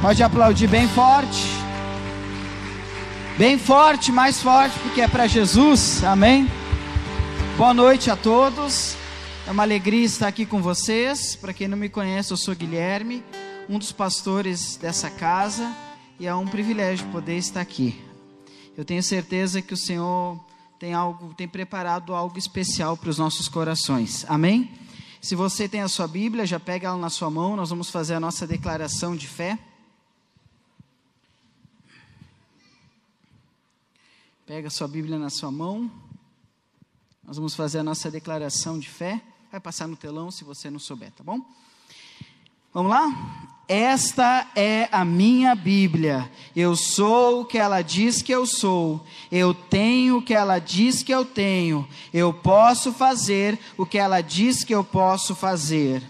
Pode aplaudir bem forte. Bem forte, mais forte, porque é para Jesus. Amém. Boa noite a todos. É uma alegria estar aqui com vocês. Para quem não me conhece, eu sou Guilherme, um dos pastores dessa casa, e é um privilégio poder estar aqui. Eu tenho certeza que o Senhor tem algo, tem preparado algo especial para os nossos corações. Amém? Se você tem a sua Bíblia, já pega ela na sua mão, nós vamos fazer a nossa declaração de fé. Pega sua Bíblia na sua mão. Nós vamos fazer a nossa declaração de fé. Vai passar no telão se você não souber, tá bom? Vamos lá? Esta é a minha Bíblia. Eu sou o que ela diz que eu sou. Eu tenho o que ela diz que eu tenho. Eu posso fazer o que ela diz que eu posso fazer.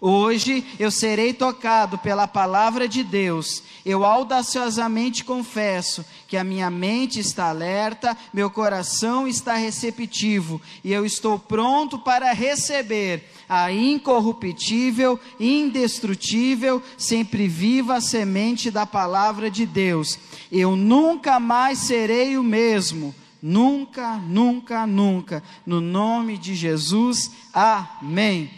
Hoje eu serei tocado pela palavra de Deus. Eu audaciosamente confesso que a minha mente está alerta, meu coração está receptivo e eu estou pronto para receber a incorruptível, indestrutível, sempre viva semente da palavra de Deus. Eu nunca mais serei o mesmo. Nunca, nunca, nunca. No nome de Jesus. Amém.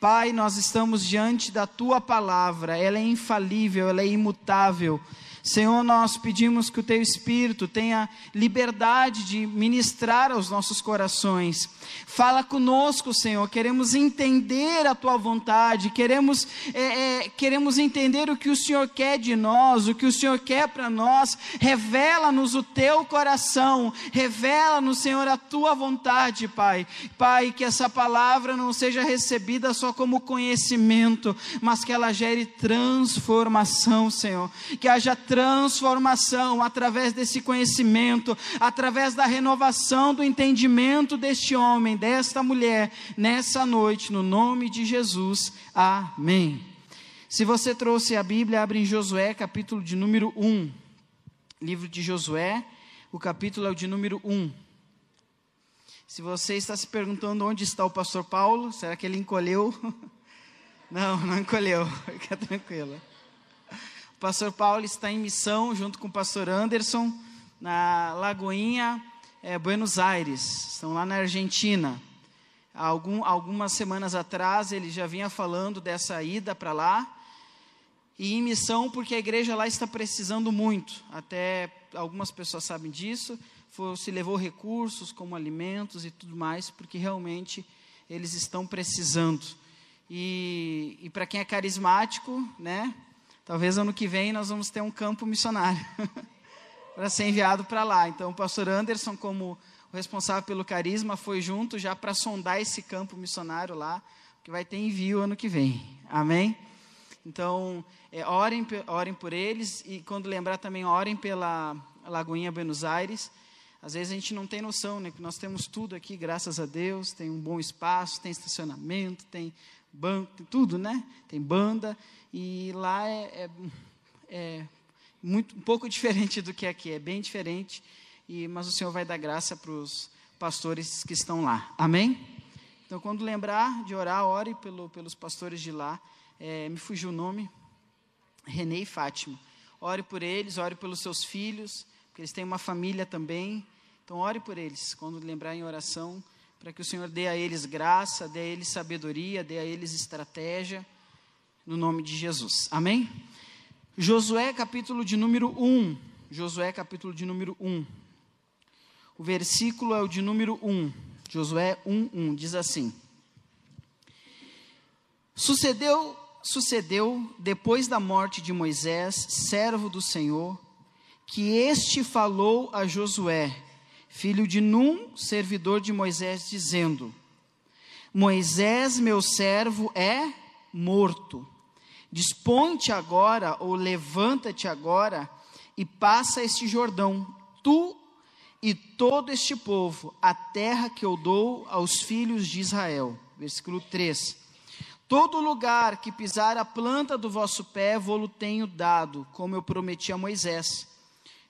Pai, nós estamos diante da tua palavra, ela é infalível, ela é imutável. Senhor, nós pedimos que o teu Espírito tenha liberdade de ministrar aos nossos corações. Fala conosco, Senhor. Queremos entender a tua vontade, queremos, é, é, queremos entender o que o Senhor quer de nós, o que o Senhor quer para nós. Revela-nos o teu coração, revela-nos, Senhor, a tua vontade, Pai. Pai, que essa palavra não seja recebida só como conhecimento, mas que ela gere transformação, Senhor. Que haja transformação transformação através desse conhecimento, através da renovação do entendimento deste homem, desta mulher, nessa noite, no nome de Jesus. Amém. Se você trouxe a Bíblia, abre em Josué, capítulo de número 1. Livro de Josué, o capítulo é o de número 1. Se você está se perguntando onde está o pastor Paulo, será que ele encolheu? Não, não encolheu, fica tranquilo. O pastor Paulo está em missão junto com o pastor Anderson na Lagoinha, é, Buenos Aires. Estão lá na Argentina. Algum, algumas semanas atrás ele já vinha falando dessa ida para lá. E em missão porque a igreja lá está precisando muito. Até algumas pessoas sabem disso. Foi, se levou recursos como alimentos e tudo mais, porque realmente eles estão precisando. E, e para quem é carismático, né? Talvez ano que vem nós vamos ter um campo missionário para ser enviado para lá. Então, o pastor Anderson, como responsável pelo carisma, foi junto já para sondar esse campo missionário lá, que vai ter envio ano que vem. Amém? Então, é, orem, orem por eles e quando lembrar também, orem pela Lagoinha Buenos Aires. Às vezes a gente não tem noção, né? Que nós temos tudo aqui, graças a Deus, tem um bom espaço, tem estacionamento, tem tem tudo, né? Tem banda. E lá é, é, é muito, um pouco diferente do que aqui, é bem diferente. E, mas o Senhor vai dar graça para os pastores que estão lá. Amém? Então, quando lembrar de orar, ore pelo, pelos pastores de lá. É, me fugiu o nome. Renê e Fátima. Ore por eles, ore pelos seus filhos, porque eles têm uma família também. Então, ore por eles, quando lembrar em oração, para que o Senhor dê a eles graça, dê a eles sabedoria, dê a eles estratégia no nome de Jesus. Amém? Josué capítulo de número 1. Josué capítulo de número 1. O versículo é o de número 1. Josué 1, 1. Diz assim: Sucedeu, sucedeu depois da morte de Moisés, servo do Senhor, que este falou a Josué, filho de Num, servidor de Moisés, dizendo: Moisés, meu servo, é morto. Dispõe-te agora, ou levanta-te agora, e passa este Jordão, tu e todo este povo, a terra que eu dou aos filhos de Israel. Versículo 3. Todo lugar que pisar a planta do vosso pé, vou-lo tenho dado, como eu prometi a Moisés.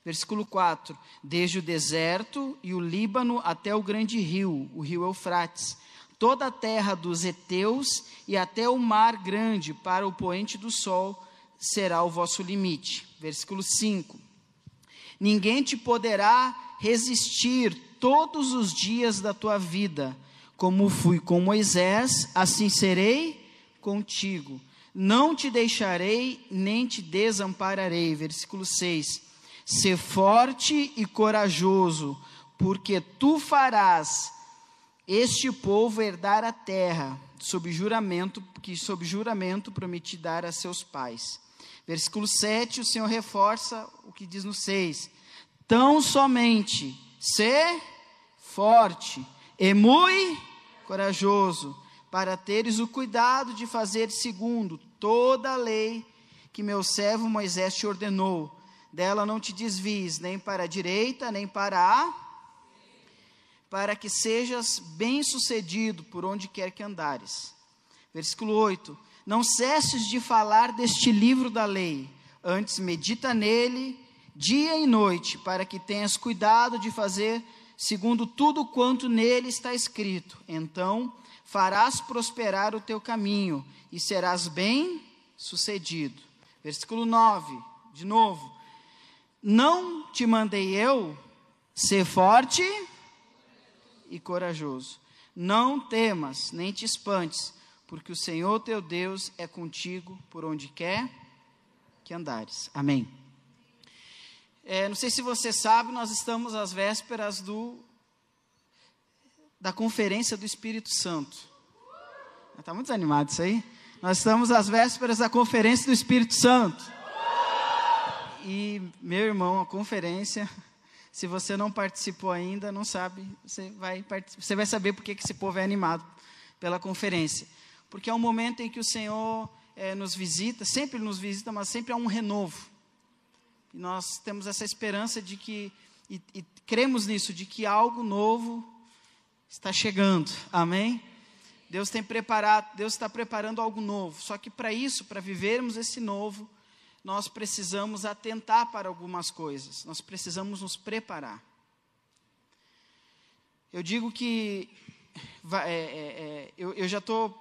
Versículo 4: Desde o deserto e o Líbano até o grande rio, o rio Eufrates, toda a terra dos heteus e até o mar grande para o poente do sol será o vosso limite. Versículo 5. Ninguém te poderá resistir todos os dias da tua vida. Como fui com Moisés, assim serei contigo. Não te deixarei, nem te desampararei. Versículo 6. Ser forte e corajoso, porque tu farás este povo herdar a terra, sob juramento, que sob juramento prometi dar a seus pais. Versículo 7, o Senhor reforça o que diz no 6. Tão somente ser forte e muito corajoso, para teres o cuidado de fazer segundo toda a lei que meu servo Moisés te ordenou. Dela não te desvies nem para a direita, nem para a para que sejas bem-sucedido por onde quer que andares. Versículo 8: Não cesses de falar deste livro da lei, antes medita nele dia e noite, para que tenhas cuidado de fazer segundo tudo quanto nele está escrito. Então farás prosperar o teu caminho e serás bem-sucedido. Versículo 9, de novo. Não te mandei eu ser forte e corajoso. Não temas, nem te espantes, porque o Senhor teu Deus é contigo por onde quer que andares. Amém. É, não sei se você sabe, nós estamos às vésperas do da conferência do Espírito Santo. Está muito animado isso aí? Nós estamos às vésperas da conferência do Espírito Santo. E, meu irmão, a conferência, se você não participou ainda, não sabe, você vai, você vai saber por que esse povo é animado pela conferência. Porque é um momento em que o Senhor é, nos visita, sempre nos visita, mas sempre há um renovo. E nós temos essa esperança de que, e, e cremos nisso, de que algo novo está chegando. Amém? Deus tem preparado, Deus está preparando algo novo. Só que para isso, para vivermos esse novo, nós precisamos atentar para algumas coisas. Nós precisamos nos preparar. Eu digo que é, é, é, eu, eu, já estou,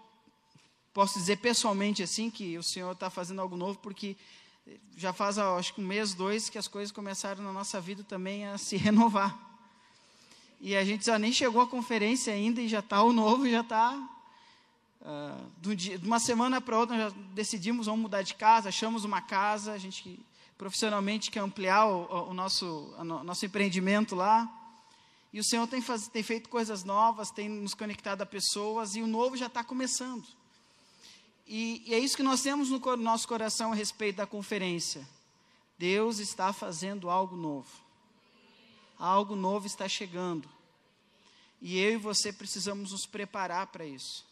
posso dizer pessoalmente assim, que o Senhor está fazendo algo novo, porque já faz, acho que um mês, dois, que as coisas começaram na nossa vida também a se renovar. E a gente já nem chegou à conferência ainda e já está o novo, já está. Uh, de uma semana para outra, nós já decidimos, vamos mudar de casa, achamos uma casa, a gente profissionalmente quer ampliar o, o nosso, o nosso empreendimento lá. E o Senhor tem, faz, tem feito coisas novas, tem nos conectado a pessoas, e o novo já está começando. E, e é isso que nós temos no nosso coração a respeito da conferência. Deus está fazendo algo novo. Algo novo está chegando. E eu e você precisamos nos preparar para isso.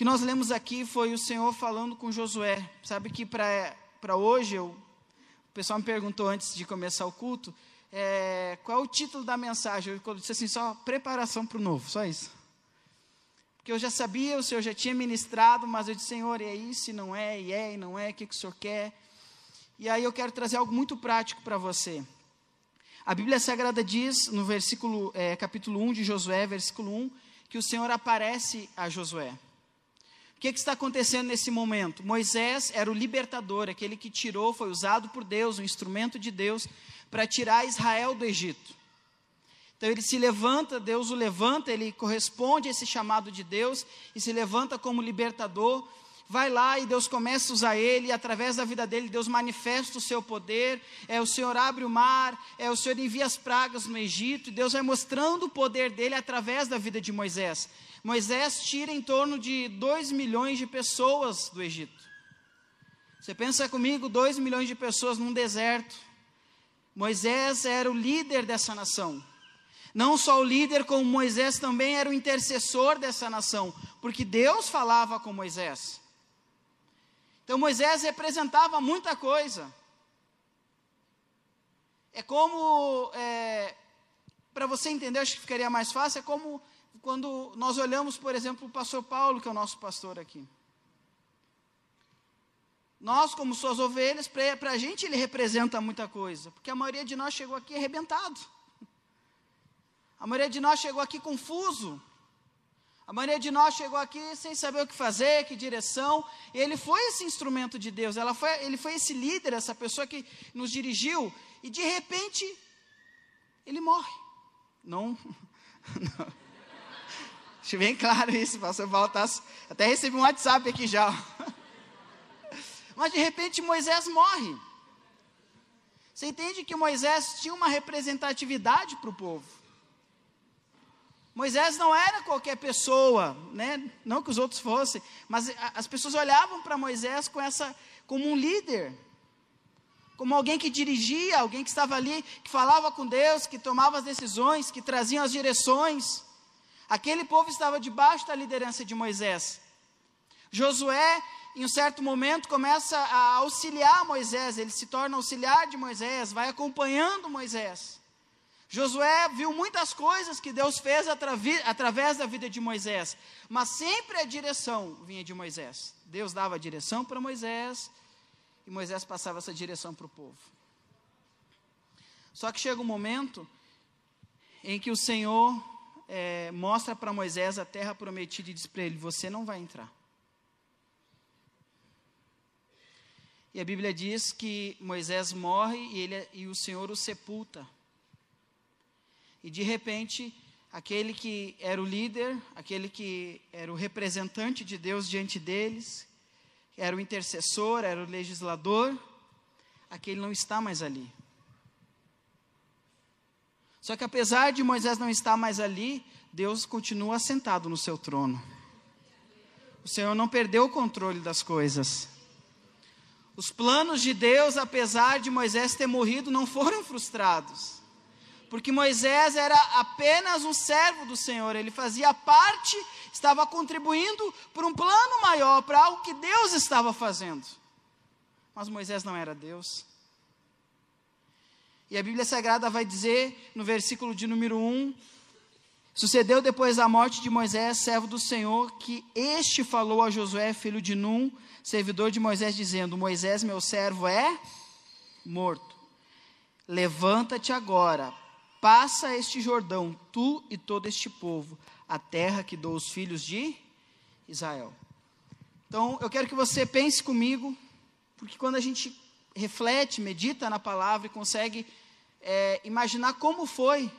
Que nós lemos aqui foi o Senhor falando com Josué. Sabe que para hoje, eu, o pessoal me perguntou antes de começar o culto, é, qual é o título da mensagem? Eu disse assim, só preparação para o novo, só isso. Porque eu já sabia, o Senhor já tinha ministrado, mas eu disse, Senhor, e é isso, e não é, e é, e não é, o que, que o Senhor quer? E aí eu quero trazer algo muito prático para você. A Bíblia Sagrada diz, no versículo, é, capítulo 1 de Josué, versículo 1, que o Senhor aparece a Josué. O que, que está acontecendo nesse momento? Moisés era o libertador, aquele que tirou, foi usado por Deus, um instrumento de Deus, para tirar Israel do Egito. Então ele se levanta, Deus o levanta, ele corresponde a esse chamado de Deus e se levanta como libertador. Vai lá e Deus começa a usar ele, e através da vida dele, Deus manifesta o seu poder. É o Senhor abre o mar, é o Senhor envia as pragas no Egito, e Deus vai mostrando o poder dele através da vida de Moisés. Moisés tira em torno de 2 milhões de pessoas do Egito. Você pensa comigo, 2 milhões de pessoas num deserto. Moisés era o líder dessa nação. Não só o líder, como Moisés também era o intercessor dessa nação, porque Deus falava com Moisés. Então Moisés representava muita coisa. É como, é, para você entender, acho que ficaria mais fácil, é como quando nós olhamos, por exemplo, o pastor Paulo, que é o nosso pastor aqui. Nós, como suas ovelhas, para a gente ele representa muita coisa, porque a maioria de nós chegou aqui arrebentado. A maioria de nós chegou aqui confuso. A maioria de nós chegou aqui sem saber o que fazer, que direção. Ele foi esse instrumento de Deus. Ela foi, ele foi esse líder, essa pessoa que nos dirigiu. E de repente, ele morre. Não. não. Deixa bem claro isso, pastor Paulo. até recebi um WhatsApp aqui já. Mas de repente Moisés morre. Você entende que Moisés tinha uma representatividade para o povo. Moisés não era qualquer pessoa, né? não que os outros fossem, mas as pessoas olhavam para Moisés com essa, como um líder, como alguém que dirigia, alguém que estava ali, que falava com Deus, que tomava as decisões, que trazia as direções. Aquele povo estava debaixo da liderança de Moisés. Josué, em um certo momento, começa a auxiliar Moisés, ele se torna auxiliar de Moisés, vai acompanhando Moisés. Josué viu muitas coisas que Deus fez através da vida de Moisés, mas sempre a direção vinha de Moisés. Deus dava a direção para Moisés e Moisés passava essa direção para o povo. Só que chega um momento em que o Senhor é, mostra para Moisés a terra prometida e diz para ele: Você não vai entrar. E a Bíblia diz que Moisés morre e, ele, e o Senhor o sepulta. E de repente, aquele que era o líder, aquele que era o representante de Deus diante deles, era o intercessor, era o legislador, aquele não está mais ali. Só que apesar de Moisés não estar mais ali, Deus continua sentado no seu trono. O Senhor não perdeu o controle das coisas. Os planos de Deus, apesar de Moisés ter morrido, não foram frustrados porque Moisés era apenas um servo do Senhor, ele fazia parte, estava contribuindo para um plano maior, para algo que Deus estava fazendo. Mas Moisés não era Deus. E a Bíblia Sagrada vai dizer, no versículo de número 1, Sucedeu depois da morte de Moisés, servo do Senhor, que este falou a Josué, filho de Num, servidor de Moisés, dizendo: Moisés, meu servo, é morto. Levanta-te agora, Passa este Jordão, tu e todo este povo, a terra que dou aos filhos de Israel. Então, eu quero que você pense comigo, porque quando a gente reflete, medita na palavra e consegue é, imaginar como foi,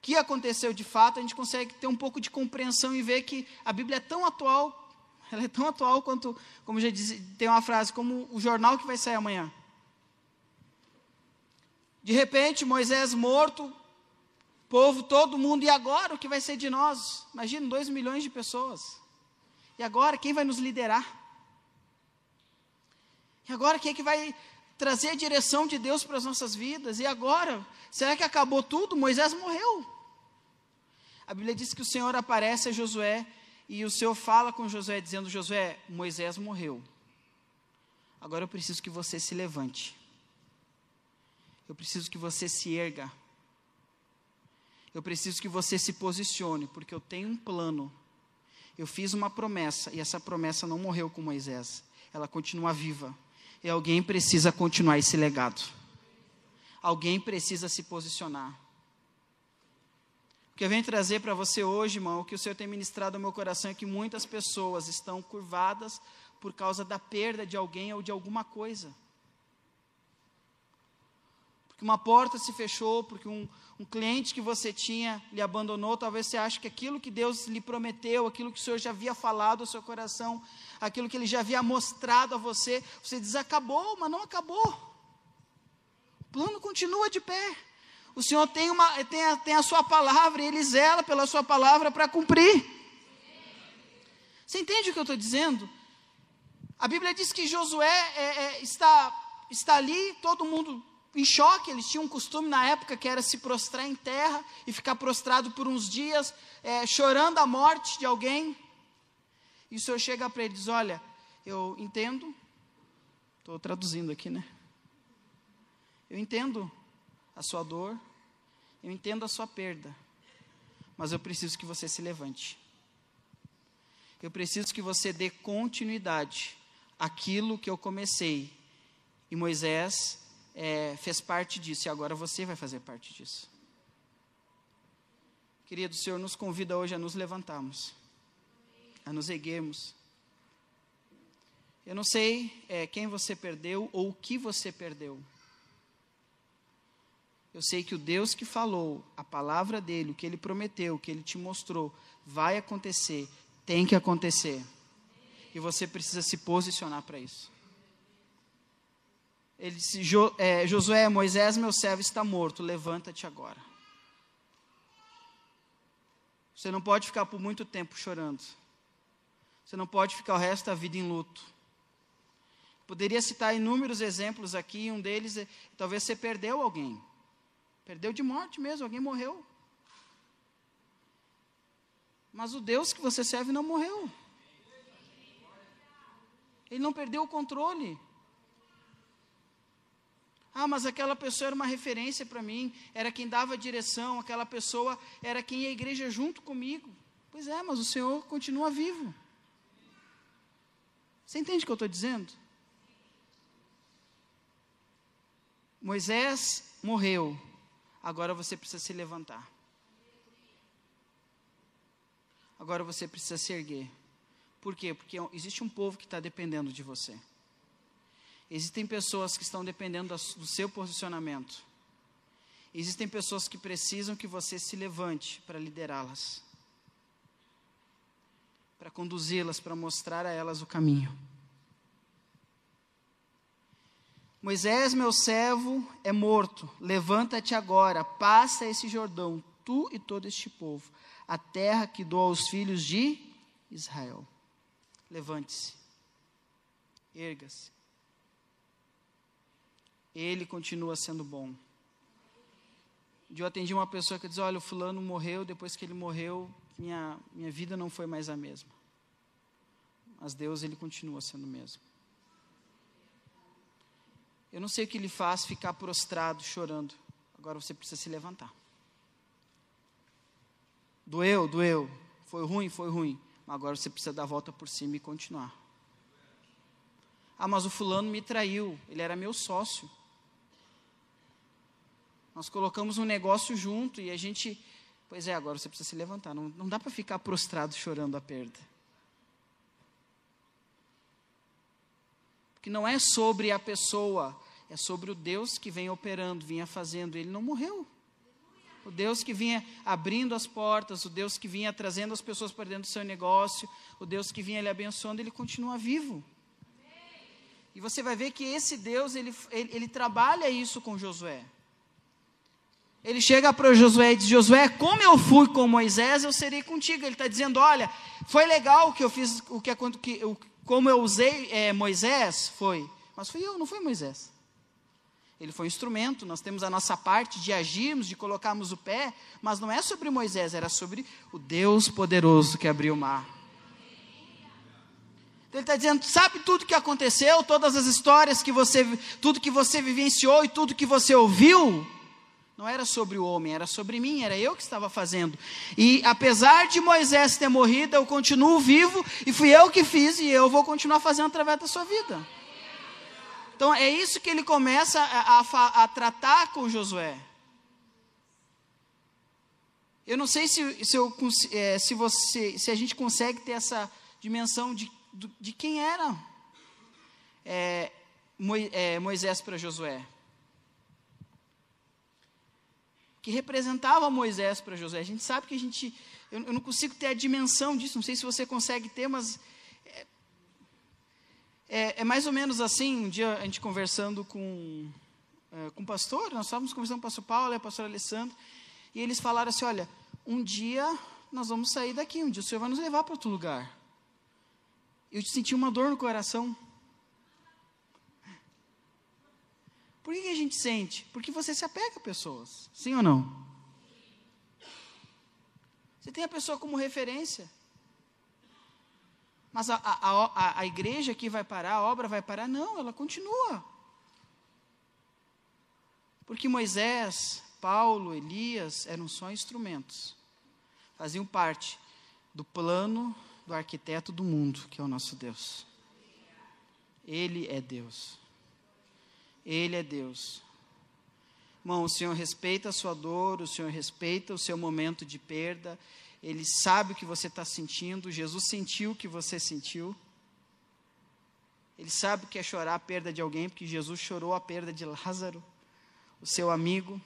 que aconteceu de fato, a gente consegue ter um pouco de compreensão e ver que a Bíblia é tão atual, ela é tão atual quanto, como já disse, tem uma frase, como o jornal que vai sair amanhã. De repente, Moisés morto, povo, todo mundo, e agora o que vai ser de nós? Imagina, dois milhões de pessoas. E agora, quem vai nos liderar? E agora, quem é que vai trazer a direção de Deus para as nossas vidas? E agora, será que acabou tudo? Moisés morreu. A Bíblia diz que o Senhor aparece a Josué e o Senhor fala com Josué, dizendo: Josué, Moisés morreu. Agora eu preciso que você se levante eu preciso que você se erga. Eu preciso que você se posicione, porque eu tenho um plano. Eu fiz uma promessa e essa promessa não morreu com Moisés. Ela continua viva. E alguém precisa continuar esse legado. Alguém precisa se posicionar. O que eu venho trazer para você hoje, irmão, o que o Senhor tem ministrado ao meu coração é que muitas pessoas estão curvadas por causa da perda de alguém ou de alguma coisa porque uma porta se fechou, porque um, um cliente que você tinha lhe abandonou, talvez você ache que aquilo que Deus lhe prometeu, aquilo que o Senhor já havia falado ao seu coração, aquilo que Ele já havia mostrado a você, você diz, acabou, mas não acabou. O plano continua de pé. O Senhor tem, uma, tem, a, tem a sua palavra e Ele zela pela sua palavra para cumprir. Você entende o que eu estou dizendo? A Bíblia diz que Josué é, é, está, está ali, todo mundo em choque, eles tinham um costume na época que era se prostrar em terra e ficar prostrado por uns dias, é, chorando a morte de alguém. E o Senhor chega para ele e diz: Olha, eu entendo, estou traduzindo aqui, né? Eu entendo a sua dor, eu entendo a sua perda, mas eu preciso que você se levante. Eu preciso que você dê continuidade àquilo que eu comecei. E Moisés é, fez parte disso e agora você vai fazer parte disso. Querido, o Senhor nos convida hoje a nos levantarmos, a nos erguermos. Eu não sei é, quem você perdeu ou o que você perdeu. Eu sei que o Deus que falou, a palavra dele, o que ele prometeu, o que ele te mostrou, vai acontecer, tem que acontecer. E você precisa se posicionar para isso. Ele disse: jo, é, Josué, Moisés, meu servo, está morto, levanta-te agora. Você não pode ficar por muito tempo chorando. Você não pode ficar o resto da vida em luto. Poderia citar inúmeros exemplos aqui, um deles é, talvez você perdeu alguém. Perdeu de morte mesmo, alguém morreu. Mas o Deus que você serve não morreu. Ele não perdeu o controle. Ah, mas aquela pessoa era uma referência para mim, era quem dava direção, aquela pessoa era quem ia à igreja junto comigo. Pois é, mas o Senhor continua vivo. Você entende o que eu estou dizendo? Moisés morreu, agora você precisa se levantar. Agora você precisa se erguer. Por quê? Porque existe um povo que está dependendo de você. Existem pessoas que estão dependendo do seu posicionamento. Existem pessoas que precisam que você se levante para liderá-las, para conduzi-las, para mostrar a elas o caminho. Moisés, meu servo, é morto. Levanta-te agora, passa esse Jordão, tu e todo este povo, a terra que dou aos filhos de Israel. Levante-se, erga-se, ele continua sendo bom. Eu atendi uma pessoa que diz: Olha, o fulano morreu, depois que ele morreu, minha, minha vida não foi mais a mesma. Mas Deus, ele continua sendo o mesmo. Eu não sei o que lhe faz ficar prostrado, chorando. Agora você precisa se levantar. Doeu, doeu. Foi ruim, foi ruim. Mas agora você precisa dar a volta por cima e continuar. Ah, mas o fulano me traiu. Ele era meu sócio. Nós colocamos um negócio junto e a gente. Pois é, agora você precisa se levantar. Não, não dá para ficar prostrado chorando a perda. Porque não é sobre a pessoa, é sobre o Deus que vem operando, vinha fazendo. Ele não morreu. O Deus que vinha abrindo as portas, o Deus que vinha trazendo as pessoas para dentro do seu negócio, o Deus que vinha lhe abençoando, ele continua vivo. E você vai ver que esse Deus, ele, ele, ele trabalha isso com Josué. Ele chega para Josué e diz: Josué, como eu fui com Moisés, eu serei contigo. Ele está dizendo: Olha, foi legal o que eu fiz, o que, que como eu usei é, Moisés, foi, mas fui eu, não foi Moisés. Ele foi um instrumento, nós temos a nossa parte de agirmos, de colocarmos o pé, mas não é sobre Moisés, era sobre o Deus poderoso que abriu o mar. Ele está dizendo, sabe tudo que aconteceu, todas as histórias que você, tudo que você vivenciou e tudo que você ouviu? Não era sobre o homem, era sobre mim, era eu que estava fazendo. E apesar de Moisés ter morrido, eu continuo vivo e fui eu que fiz e eu vou continuar fazendo através da sua vida. Então é isso que ele começa a, a, a tratar com Josué. Eu não sei se, se, eu, é, se, você, se a gente consegue ter essa dimensão de, de quem era é, é Moisés para Josué. Que representava Moisés para José. A gente sabe que a gente, eu, eu, não consigo ter a dimensão disso, não sei se você consegue ter, mas é, é, é mais ou menos assim. Um dia a gente conversando com, é, com o pastor, nós estávamos conversando com o pastor Paulo e o pastor Alessandro, e eles falaram assim: olha, um dia nós vamos sair daqui, um dia o Senhor vai nos levar para outro lugar. Eu senti uma dor no coração. Por que, a gente sente? Porque você se apega a pessoas, sim ou não? Você tem a pessoa como referência. Mas a, a, a, a igreja aqui vai parar, a obra vai parar? Não, ela continua. Porque Moisés, Paulo, Elias eram só instrumentos. Faziam parte do plano do arquiteto do mundo, que é o nosso Deus. Ele é Deus. Ele é Deus. Irmão, o Senhor respeita a sua dor, o Senhor respeita o seu momento de perda, Ele sabe o que você está sentindo, Jesus sentiu o que você sentiu. Ele sabe o que é chorar a perda de alguém, porque Jesus chorou a perda de Lázaro, o seu amigo.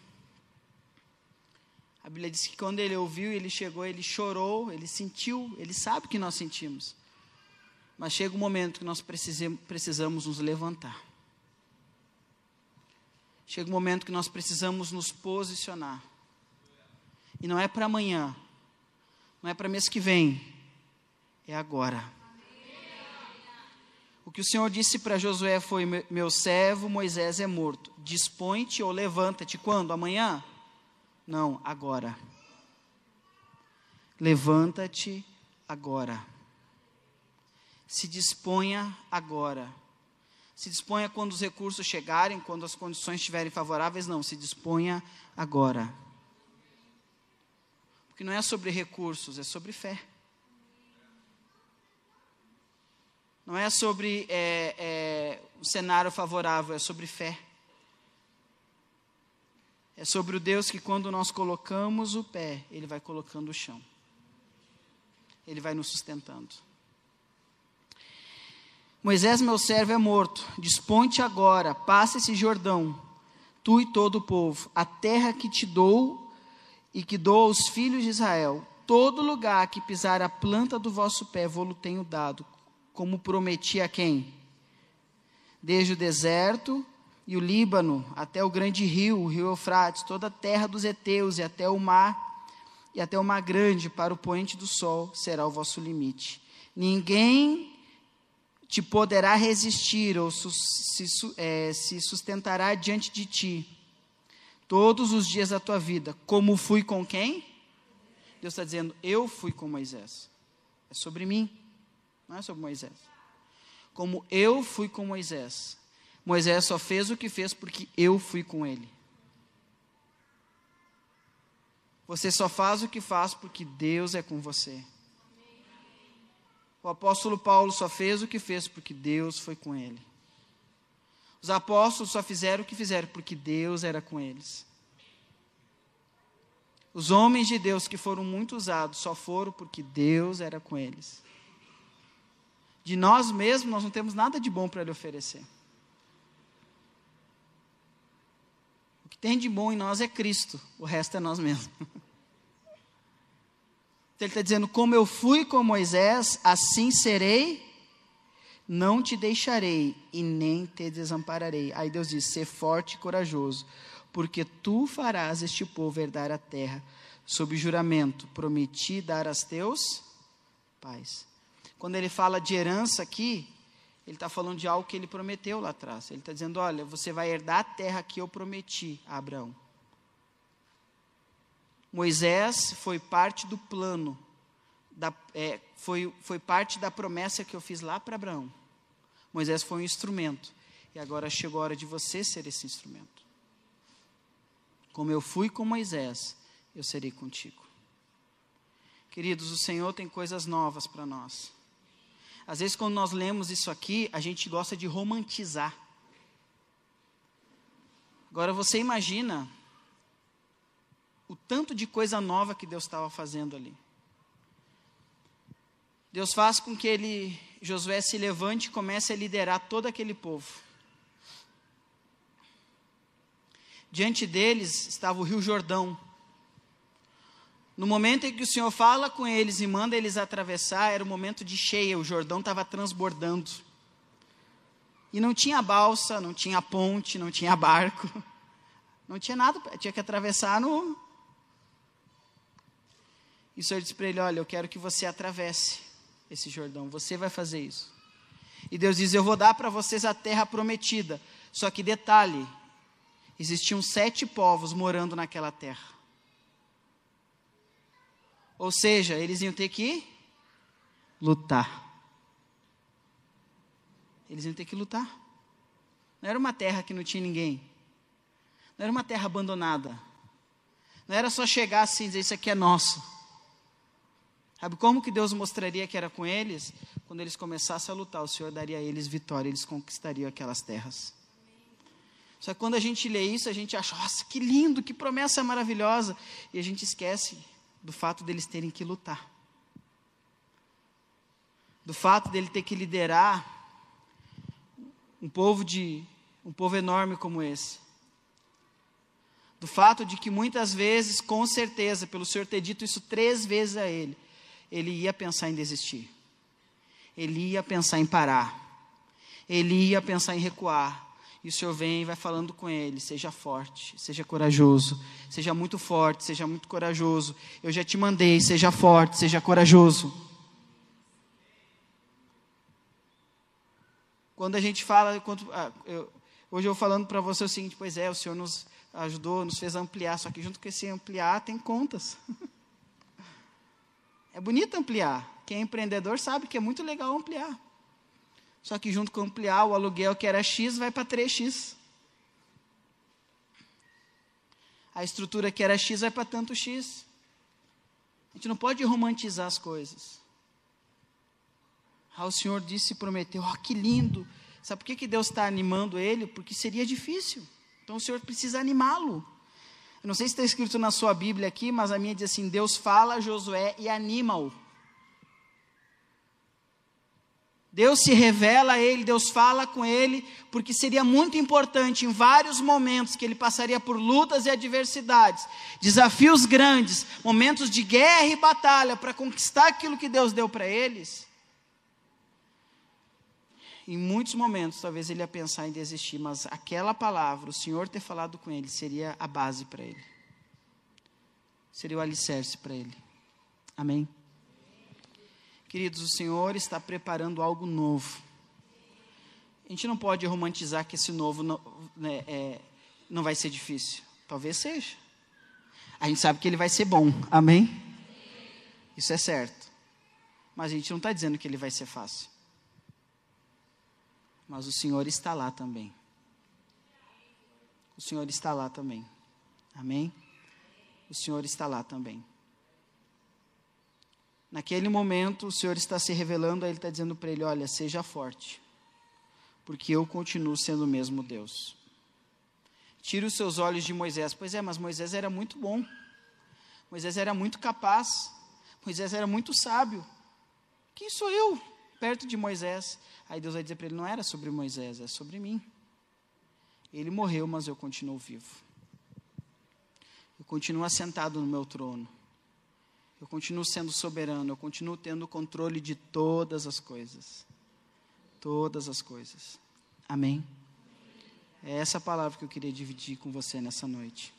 A Bíblia diz que quando ele ouviu, ele chegou, ele chorou, ele sentiu, ele sabe o que nós sentimos. Mas chega um momento que nós precisamos nos levantar. Chega um momento que nós precisamos nos posicionar. E não é para amanhã, não é para mês que vem, é agora. O que o Senhor disse para Josué foi: Meu servo Moisés é morto. Dispõe-te ou levanta-te. Quando? Amanhã? Não, agora. Levanta-te agora. Se disponha agora. Se disponha quando os recursos chegarem, quando as condições estiverem favoráveis, não, se disponha agora. Porque não é sobre recursos, é sobre fé. Não é sobre é, é, o cenário favorável, é sobre fé. É sobre o Deus que, quando nós colocamos o pé, Ele vai colocando o chão. Ele vai nos sustentando. Moisés, meu servo, é morto. Desponte agora, passa esse Jordão, tu e todo o povo, a terra que te dou e que dou aos filhos de Israel. Todo lugar que pisar a planta do vosso pé, vou-lo tenho dado, como prometi a quem? Desde o deserto e o Líbano, até o grande rio, o rio Eufrates, toda a terra dos heteus e até o mar, e até o mar grande, para o poente do sol, será o vosso limite. Ninguém te poderá resistir ou se, é, se sustentará diante de ti todos os dias da tua vida. Como fui com quem? Deus está dizendo, eu fui com Moisés. É sobre mim, não é sobre Moisés. Como eu fui com Moisés. Moisés só fez o que fez porque eu fui com ele. Você só faz o que faz porque Deus é com você. O apóstolo Paulo só fez o que fez porque Deus foi com ele. Os apóstolos só fizeram o que fizeram porque Deus era com eles. Os homens de Deus que foram muito usados só foram porque Deus era com eles. De nós mesmos, nós não temos nada de bom para lhe oferecer. tem de bom em nós é Cristo, o resto é nós mesmos. Então ele está dizendo: como eu fui com Moisés, assim serei, não te deixarei e nem te desampararei. Aí Deus diz: ser forte e corajoso, porque tu farás este povo herdar a terra, sob juramento, prometi dar aos teus pais. Quando ele fala de herança aqui, ele está falando de algo que ele prometeu lá atrás. Ele está dizendo: olha, você vai herdar a terra que eu prometi a Abraão. Moisés foi parte do plano, da, é, foi, foi parte da promessa que eu fiz lá para Abraão. Moisés foi um instrumento. E agora chegou a hora de você ser esse instrumento. Como eu fui com Moisés, eu serei contigo. Queridos, o Senhor tem coisas novas para nós. Às vezes, quando nós lemos isso aqui, a gente gosta de romantizar. Agora, você imagina o tanto de coisa nova que Deus estava fazendo ali. Deus faz com que ele, Josué se levante e comece a liderar todo aquele povo. Diante deles estava o Rio Jordão, no momento em que o Senhor fala com eles e manda eles atravessar, era o momento de cheia, o Jordão estava transbordando. E não tinha balsa, não tinha ponte, não tinha barco, não tinha nada, tinha que atravessar no. E o Senhor disse para ele: Olha, eu quero que você atravesse esse Jordão, você vai fazer isso. E Deus diz: Eu vou dar para vocês a terra prometida. Só que detalhe: existiam sete povos morando naquela terra. Ou seja, eles iam ter que lutar. Eles iam ter que lutar. Não era uma terra que não tinha ninguém. Não era uma terra abandonada. Não era só chegar assim e dizer: Isso aqui é nosso. Sabe como que Deus mostraria que era com eles? Quando eles começassem a lutar, o Senhor daria a eles vitória, eles conquistariam aquelas terras. Só que quando a gente lê isso, a gente acha, nossa, que lindo, que promessa maravilhosa. E a gente esquece do fato deles terem que lutar. Do fato dele ter que liderar um povo de um povo enorme como esse. Do fato de que muitas vezes, com certeza, pelo Senhor ter dito isso três vezes a ele, ele ia pensar em desistir. Ele ia pensar em parar. Ele ia pensar em recuar. E o Senhor vem e vai falando com ele: seja forte, seja corajoso, seja muito forte, seja muito corajoso. Eu já te mandei, seja forte, seja corajoso. Quando a gente fala, quando, ah, eu, Hoje eu falando para você o seguinte, pois é, o Senhor nos ajudou, nos fez ampliar, só que junto com esse ampliar tem contas. É bonito ampliar. Quem é empreendedor sabe que é muito legal ampliar. Só que junto com ampliar, o aluguel que era X vai para 3X. A estrutura que era X vai para tanto X. A gente não pode romantizar as coisas. Ah, o Senhor disse e prometeu, oh, que lindo, Sabe por que, que Deus está animando ele? Porque seria difícil. Então o Senhor precisa animá-lo. Eu não sei se está escrito na sua Bíblia aqui, mas a minha diz assim: Deus fala a Josué e anima-o. Deus se revela a ele, Deus fala com ele, porque seria muito importante em vários momentos que ele passaria por lutas e adversidades, desafios grandes, momentos de guerra e batalha para conquistar aquilo que Deus deu para eles em muitos momentos, talvez ele ia pensar em desistir, mas aquela palavra, o Senhor ter falado com ele, seria a base para ele. Seria o alicerce para ele. Amém? Queridos, o Senhor está preparando algo novo. A gente não pode romantizar que esse novo não, né, é, não vai ser difícil. Talvez seja. A gente sabe que ele vai ser bom. Amém? Isso é certo. Mas a gente não está dizendo que ele vai ser fácil mas o Senhor está lá também. O Senhor está lá também. Amém? O Senhor está lá também. Naquele momento, o Senhor está se revelando, aí Ele está dizendo para ele: Olha, seja forte, porque eu continuo sendo o mesmo Deus. Tire os seus olhos de Moisés. Pois é, mas Moisés era muito bom. Moisés era muito capaz. Moisés era muito sábio. Quem sou eu perto de Moisés? Aí Deus vai dizer para ele: não era sobre Moisés, é sobre mim. Ele morreu, mas eu continuo vivo. Eu continuo assentado no meu trono. Eu continuo sendo soberano. Eu continuo tendo controle de todas as coisas. Todas as coisas. Amém? É essa palavra que eu queria dividir com você nessa noite.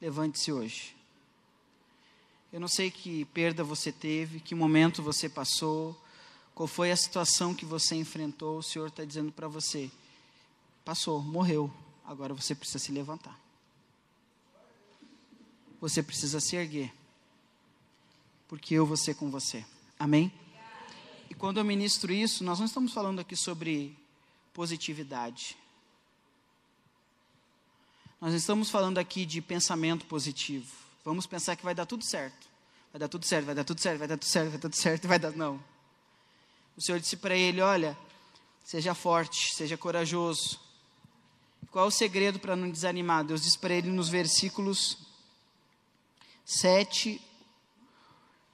Levante-se hoje. Eu não sei que perda você teve, que momento você passou, qual foi a situação que você enfrentou? O Senhor está dizendo para você: passou, morreu, agora você precisa se levantar. Você precisa se erguer, porque eu vou ser com você. Amém? E quando eu ministro isso, nós não estamos falando aqui sobre positividade. Nós estamos falando aqui de pensamento positivo. Vamos pensar que vai dar tudo certo. Vai dar tudo certo, vai dar tudo certo, vai dar tudo certo, vai dar tudo certo, vai dar. Não. O Senhor disse para ele: Olha, seja forte, seja corajoso. Qual é o segredo para não desanimar? Deus diz para ele nos versículos 7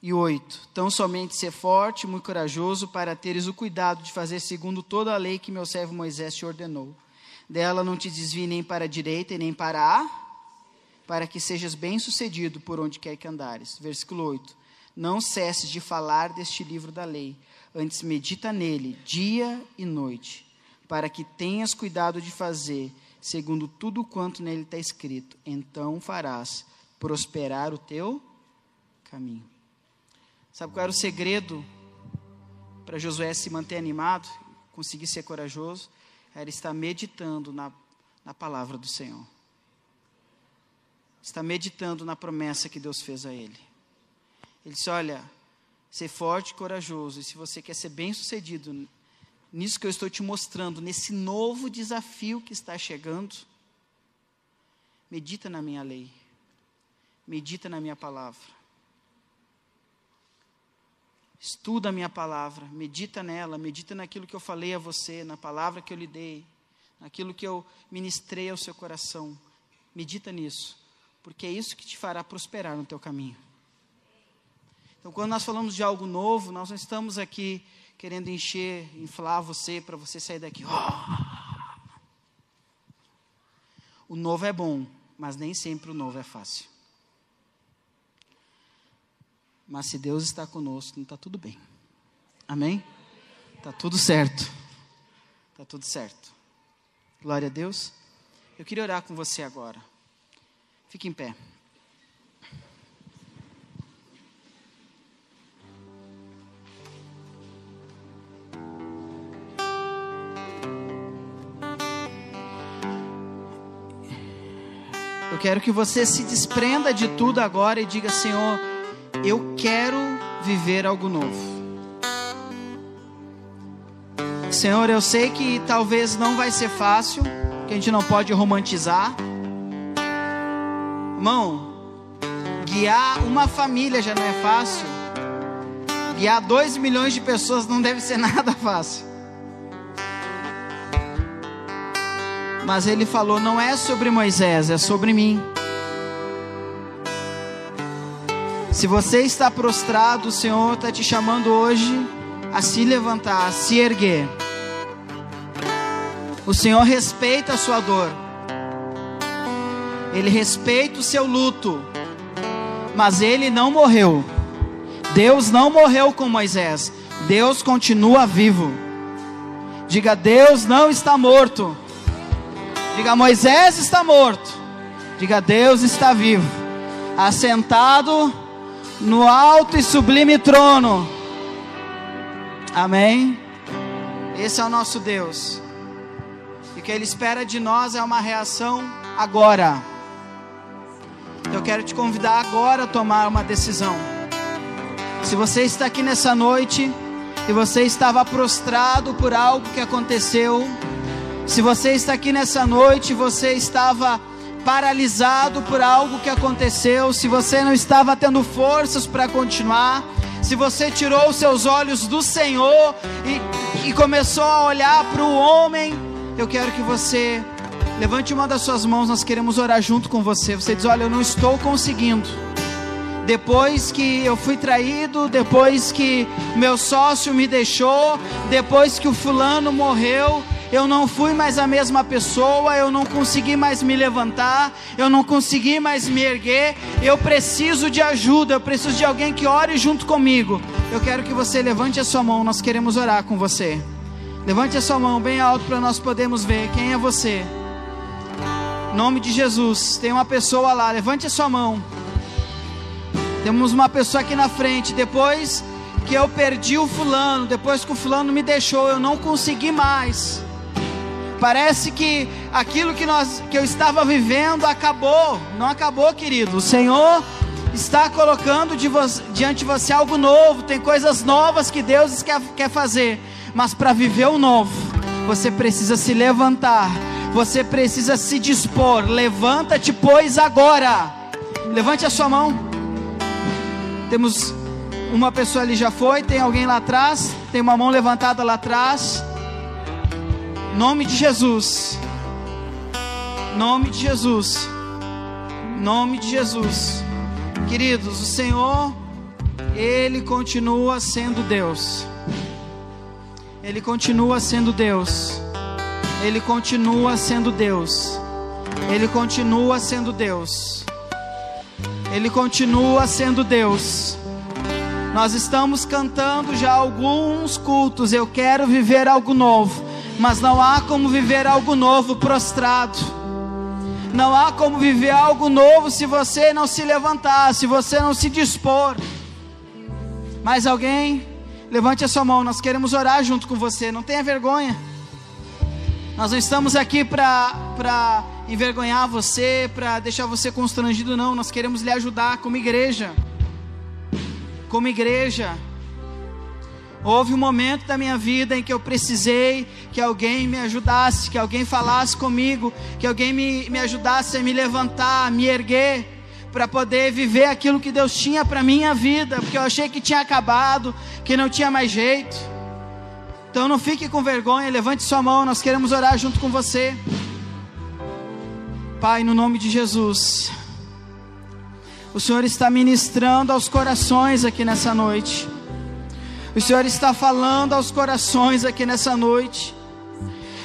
e 8: Tão somente ser forte, muito corajoso, para teres o cuidado de fazer segundo toda a lei que meu servo Moisés te ordenou. Dela não te desvie nem para a direita e nem para a, para que sejas bem-sucedido por onde quer que andares. Versículo 8: Não cesses de falar deste livro da lei antes medita nele dia e noite, para que tenhas cuidado de fazer segundo tudo quanto nele está escrito. Então farás prosperar o teu caminho. Sabe qual era o segredo para Josué se manter animado, conseguir ser corajoso? Era estar meditando na, na palavra do Senhor. Está meditando na promessa que Deus fez a ele. Ele disse: Olha, ser forte e corajoso. E se você quer ser bem-sucedido nisso que eu estou te mostrando, nesse novo desafio que está chegando, medita na minha lei. Medita na minha palavra. Estuda a minha palavra, medita nela, medita naquilo que eu falei a você, na palavra que eu lhe dei. aquilo que eu ministrei ao seu coração. Medita nisso, porque é isso que te fará prosperar no teu caminho. Então, quando nós falamos de algo novo, nós não estamos aqui querendo encher, inflar você para você sair daqui. Oh! O novo é bom, mas nem sempre o novo é fácil. Mas se Deus está conosco, está tudo bem. Amém? Está tudo certo. Está tudo certo. Glória a Deus. Eu queria orar com você agora. Fique em pé. Eu quero que você se desprenda de tudo agora e diga: Senhor, eu quero viver algo novo. Senhor, eu sei que talvez não vai ser fácil, que a gente não pode romantizar. Irmão, guiar uma família já não é fácil. Guiar dois milhões de pessoas não deve ser nada fácil. Mas ele falou: não é sobre Moisés, é sobre mim. Se você está prostrado, o Senhor está te chamando hoje a se levantar, a se erguer. O Senhor respeita a sua dor. Ele respeita o seu luto. Mas ele não morreu. Deus não morreu com Moisés. Deus continua vivo. Diga: Deus não está morto. Diga: Moisés está morto. Diga: Deus está vivo. Assentado no alto e sublime trono. Amém. Esse é o nosso Deus. O que Ele espera de nós é uma reação agora. Eu quero te convidar agora a tomar uma decisão. Se você está aqui nessa noite e você estava prostrado por algo que aconteceu, se você está aqui nessa noite você estava paralisado por algo que aconteceu, se você não estava tendo forças para continuar, se você tirou os seus olhos do Senhor e, e começou a olhar para o homem eu quero que você levante uma das suas mãos, nós queremos orar junto com você. Você diz: Olha, eu não estou conseguindo. Depois que eu fui traído, depois que meu sócio me deixou, depois que o fulano morreu, eu não fui mais a mesma pessoa, eu não consegui mais me levantar, eu não consegui mais me erguer. Eu preciso de ajuda, eu preciso de alguém que ore junto comigo. Eu quero que você levante a sua mão, nós queremos orar com você. Levante a sua mão bem alto para nós podermos ver quem é você. Nome de Jesus, tem uma pessoa lá, levante a sua mão. Temos uma pessoa aqui na frente. Depois que eu perdi o fulano, depois que o fulano me deixou, eu não consegui mais. Parece que aquilo que, nós, que eu estava vivendo acabou. Não acabou, querido. O Senhor está colocando de diante de você algo novo. Tem coisas novas que Deus quer, quer fazer. Mas para viver o novo, você precisa se levantar, você precisa se dispor. Levanta-te, pois, agora. Levante a sua mão. Temos uma pessoa ali já foi, tem alguém lá atrás, tem uma mão levantada lá atrás. Nome de Jesus. Nome de Jesus. Nome de Jesus. Queridos, o Senhor, Ele continua sendo Deus. Ele continua sendo Deus. Ele continua sendo Deus. Ele continua sendo Deus. Ele continua sendo Deus. Nós estamos cantando já alguns cultos. Eu quero viver algo novo. Mas não há como viver algo novo prostrado. Não há como viver algo novo se você não se levantar, se você não se dispor. Mais alguém? Levante a sua mão, nós queremos orar junto com você, não tenha vergonha. Nós não estamos aqui para envergonhar você, para deixar você constrangido, não. Nós queremos lhe ajudar como igreja. Como igreja. Houve um momento da minha vida em que eu precisei que alguém me ajudasse, que alguém falasse comigo, que alguém me, me ajudasse a me levantar, a me erguer para poder viver aquilo que Deus tinha para minha vida, porque eu achei que tinha acabado, que não tinha mais jeito. Então não fique com vergonha, levante sua mão, nós queremos orar junto com você. Pai, no nome de Jesus, o Senhor está ministrando aos corações aqui nessa noite. O Senhor está falando aos corações aqui nessa noite.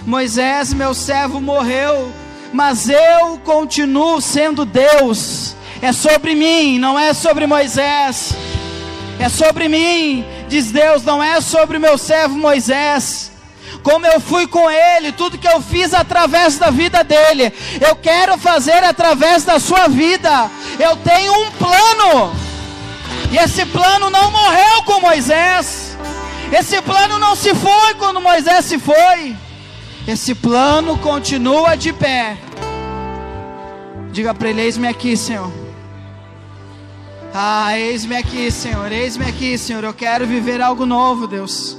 Moisés, meu servo, morreu, mas eu continuo sendo Deus. É sobre mim, não é sobre Moisés. É sobre mim, diz Deus, não é sobre meu servo Moisés. Como eu fui com ele, tudo que eu fiz através da vida dele, eu quero fazer através da sua vida. Eu tenho um plano, e esse plano não morreu com Moisés, esse plano não se foi quando Moisés se foi. Esse plano continua de pé. Diga para ele: Eis-me aqui, Senhor. Ah, eis-me aqui, Senhor. Eis-me aqui, Senhor. Eu quero viver algo novo, Deus.